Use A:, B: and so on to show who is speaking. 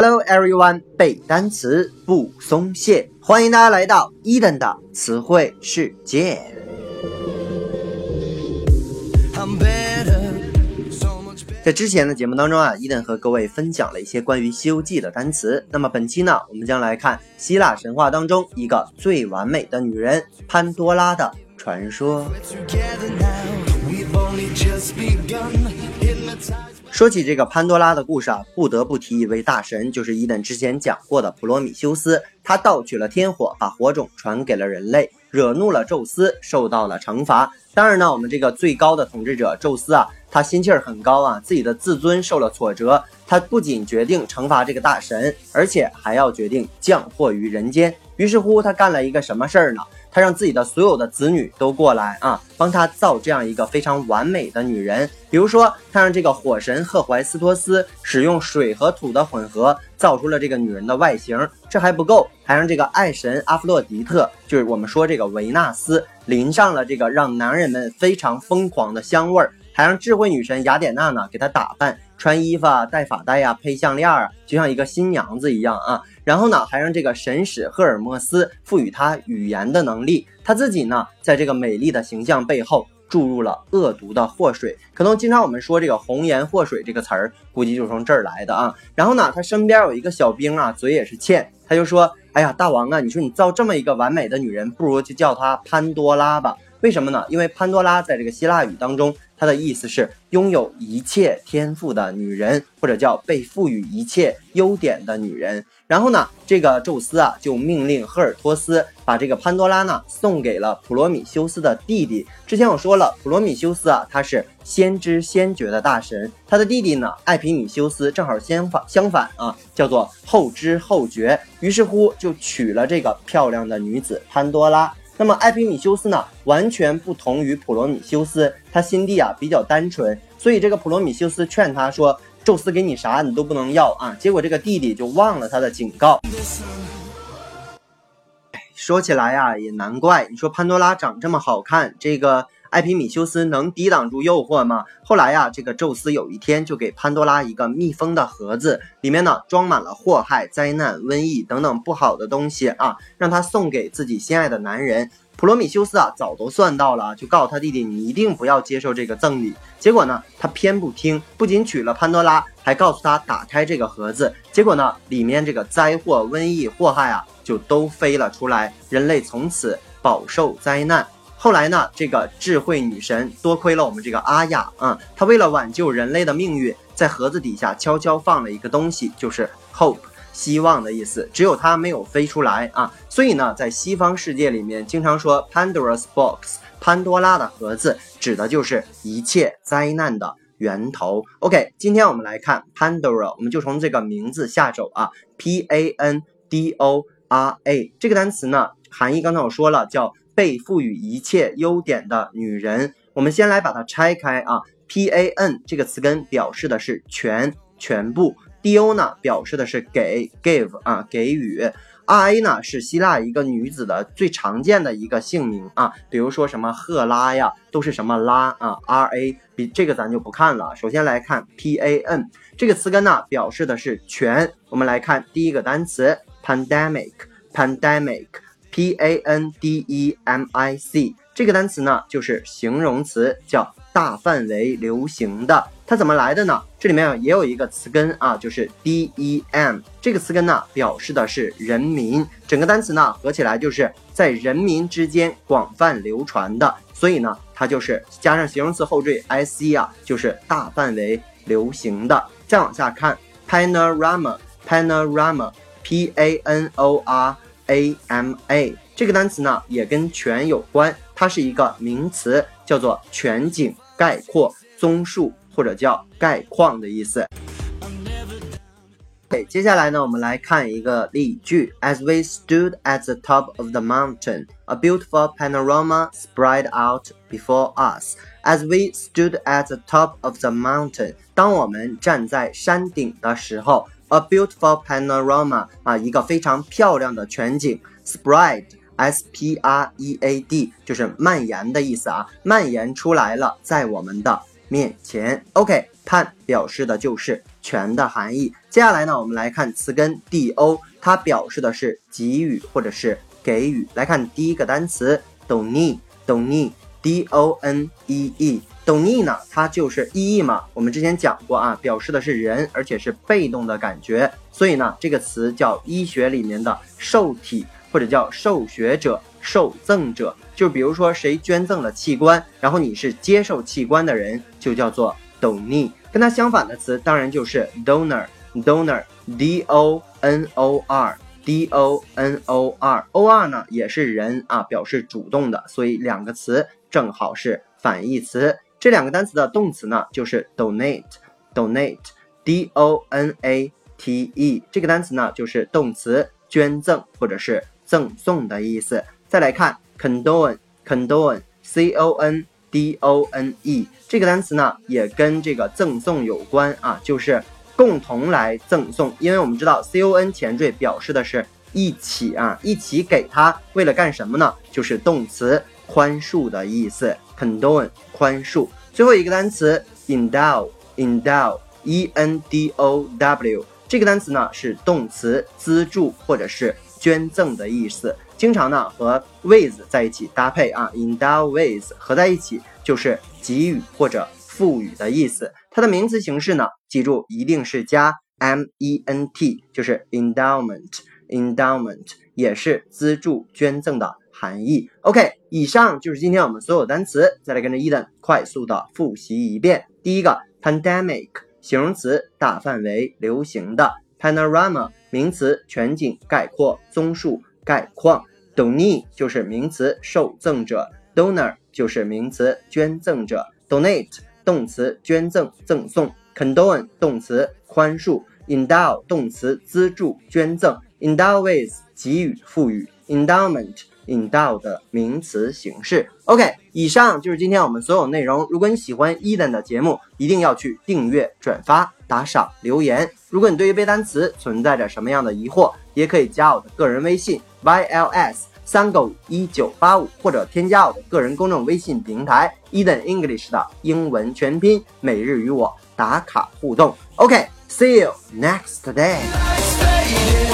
A: Hello everyone，背单词不松懈，欢迎大家来到伊登的词汇世界。在之前的节目当中啊，伊登和各位分享了一些关于《西游记》的单词。那么本期呢，我们将来看希腊神话当中一个最完美的女人——潘多拉的传说。说起这个潘多拉的故事啊，不得不提一位大神，就是伊登之前讲过的普罗米修斯。他盗取了天火，把火种传给了人类，惹怒了宙斯，受到了惩罚。当然呢，我们这个最高的统治者宙斯啊，他心气儿很高啊，自己的自尊受了挫折，他不仅决定惩罚这个大神，而且还要决定降祸于人间。于是乎，他干了一个什么事儿呢？他让自己的所有的子女都过来啊，帮他造这样一个非常完美的女人。比如说，他让这个火神赫淮斯托斯使用水和土的混合，造出了这个女人的外形。这还不够，还让这个爱神阿弗洛狄特，就是我们说这个维纳斯，淋上了这个让男人们非常疯狂的香味儿。还让智慧女神雅典娜呢给她打扮、穿衣服啊、戴发带呀、配项链啊，就像一个新娘子一样啊。然后呢，还让这个神使赫尔墨斯赋予他语言的能力。他自己呢，在这个美丽的形象背后注入了恶毒的祸水。可能经常我们说这个“红颜祸水”这个词儿，估计就是从这儿来的啊。然后呢，他身边有一个小兵啊，嘴也是欠，他就说：“哎呀，大王啊，你说你造这么一个完美的女人，不如就叫她潘多拉吧。为什么呢？因为潘多拉在这个希腊语当中。”它的意思是拥有一切天赋的女人，或者叫被赋予一切优点的女人。然后呢，这个宙斯啊就命令赫尔托斯把这个潘多拉呢送给了普罗米修斯的弟弟。之前我说了，普罗米修斯啊他是先知先觉的大神，他的弟弟呢艾皮米修斯正好相反相反啊，叫做后知后觉。于是乎就娶了这个漂亮的女子潘多拉。那么艾皮米修斯呢，完全不同于普罗米修斯，他心地啊比较单纯，所以这个普罗米修斯劝他说：“宙斯给你啥你都不能要啊。”结果这个弟弟就忘了他的警告。说起来呀，也难怪，你说潘多拉长这么好看，这个。艾皮米修斯能抵挡住诱惑吗？后来呀，这个宙斯有一天就给潘多拉一个密封的盒子，里面呢装满了祸害、灾难、瘟疫等等不好的东西啊，让他送给自己心爱的男人。普罗米修斯啊，早都算到了，就告诉他弟弟，你一定不要接受这个赠礼。结果呢，他偏不听，不仅娶了潘多拉，还告诉他打开这个盒子。结果呢，里面这个灾祸、瘟疫、祸害啊，就都飞了出来，人类从此饱受灾难。后来呢，这个智慧女神多亏了我们这个阿雅啊，她为了挽救人类的命运，在盒子底下悄悄放了一个东西，就是 hope，希望的意思。只有它没有飞出来啊，所以呢，在西方世界里面，经常说 Pandora's box，潘多拉的盒子，指的就是一切灾难的源头。OK，今天我们来看 Pandora，我们就从这个名字下手啊，P A N D O R A 这个单词呢，含义刚才我说了，叫。被赋予一切优点的女人，我们先来把它拆开啊。P A N 这个词根表示的是全、全部；D O 呢表示的是给、give 啊，给予；R A 呢是希腊一个女子的最常见的一个姓名啊，比如说什么赫拉呀，都是什么拉啊。R A 比这个咱就不看了。首先来看 P A N 这个词根呢，表示的是全。我们来看第一个单词 pandemic，pandemic。P A N D E M I C 这个单词呢，就是形容词，叫大范围流行的。它怎么来的呢？这里面也有一个词根啊，就是 D E M 这个词根呢，表示的是人民。整个单词呢，合起来就是在人民之间广泛流传的。所以呢，它就是加上形容词后缀 I C 啊，就是大范围流行的。再往下看，Panorama，Panorama，P A N O R。A M A 这个单词呢，也跟全有关，它是一个名词，叫做全景、概括、综述或者叫概况的意思。OK，接下来呢，我们来看一个例句：As we stood at the top of the mountain, a beautiful panorama spread out before us. As we stood at the top of the mountain，当我们站在山顶的时候。A beautiful panorama 啊，一个非常漂亮的全景。Spread，S P R E A D，就是蔓延的意思啊，蔓延出来了，在我们的 面前。OK，pan 表示的就是全的含义。接下来呢，我们来看词根 do，它表示的是给予或者是给予。来看第一个单词 donee，donee，d o n e e，donee 呢，它就是 e 嘛，我们之前讲过啊，表示的是人，而且是被动的感觉，所以呢，这个词叫医学里面的受体或者叫受学者、受赠者。就比如说谁捐赠了器官，然后你是接受器官的人，就叫做 donee。跟它相反的词当然就是 donor，donor，d o n o r，d o n o r，o r 呢也是人啊，表示主动的，所以两个词正好是反义词。这两个单词的动词呢就是 donate，donate，d o n a t e，这个单词呢就是动词捐赠或者是赠送的意思。再来看。condone，condone，c o n d o n e 这个单词呢，也跟这个赠送有关啊，就是共同来赠送。因为我们知道 c o n 前缀表示的是一起啊，一起给他，为了干什么呢？就是动词宽恕的意思。condone 宽恕。最后一个单词 endow，endow，e n d o w 这个单词呢是动词资助或者是捐赠的意思。经常呢和 with 在一起搭配啊，endow with 合在一起就是给予或者赋予的意思。它的名词形式呢，记住一定是加 m e n t，就是 endowment，endowment 也是资助捐赠的含义。OK，以上就是今天我们所有单词，再来跟着 Eden 快速的复习一遍。第一个 pandemic 形容词，大范围流行的；panorama 名词，全景概括综述。概况，donee 就是名词，受赠者；donor 就是名词，捐赠者；donate 动词，捐赠、赠送；condone 动词，宽恕；endow 动词，资助、捐赠；endow with 给予、赋予；endowment endow 的名词形式。OK，以上就是今天我们所有内容。如果你喜欢 Eden 的节目，一定要去订阅、转发、打赏、留言。如果你对于背单词存在着什么样的疑惑，也可以加我的个人微信。yls 三个五一九八五，或者添加我的个人公众微信平台 Eden English 的英文全拼，每日与我打卡互动。OK，see you next day。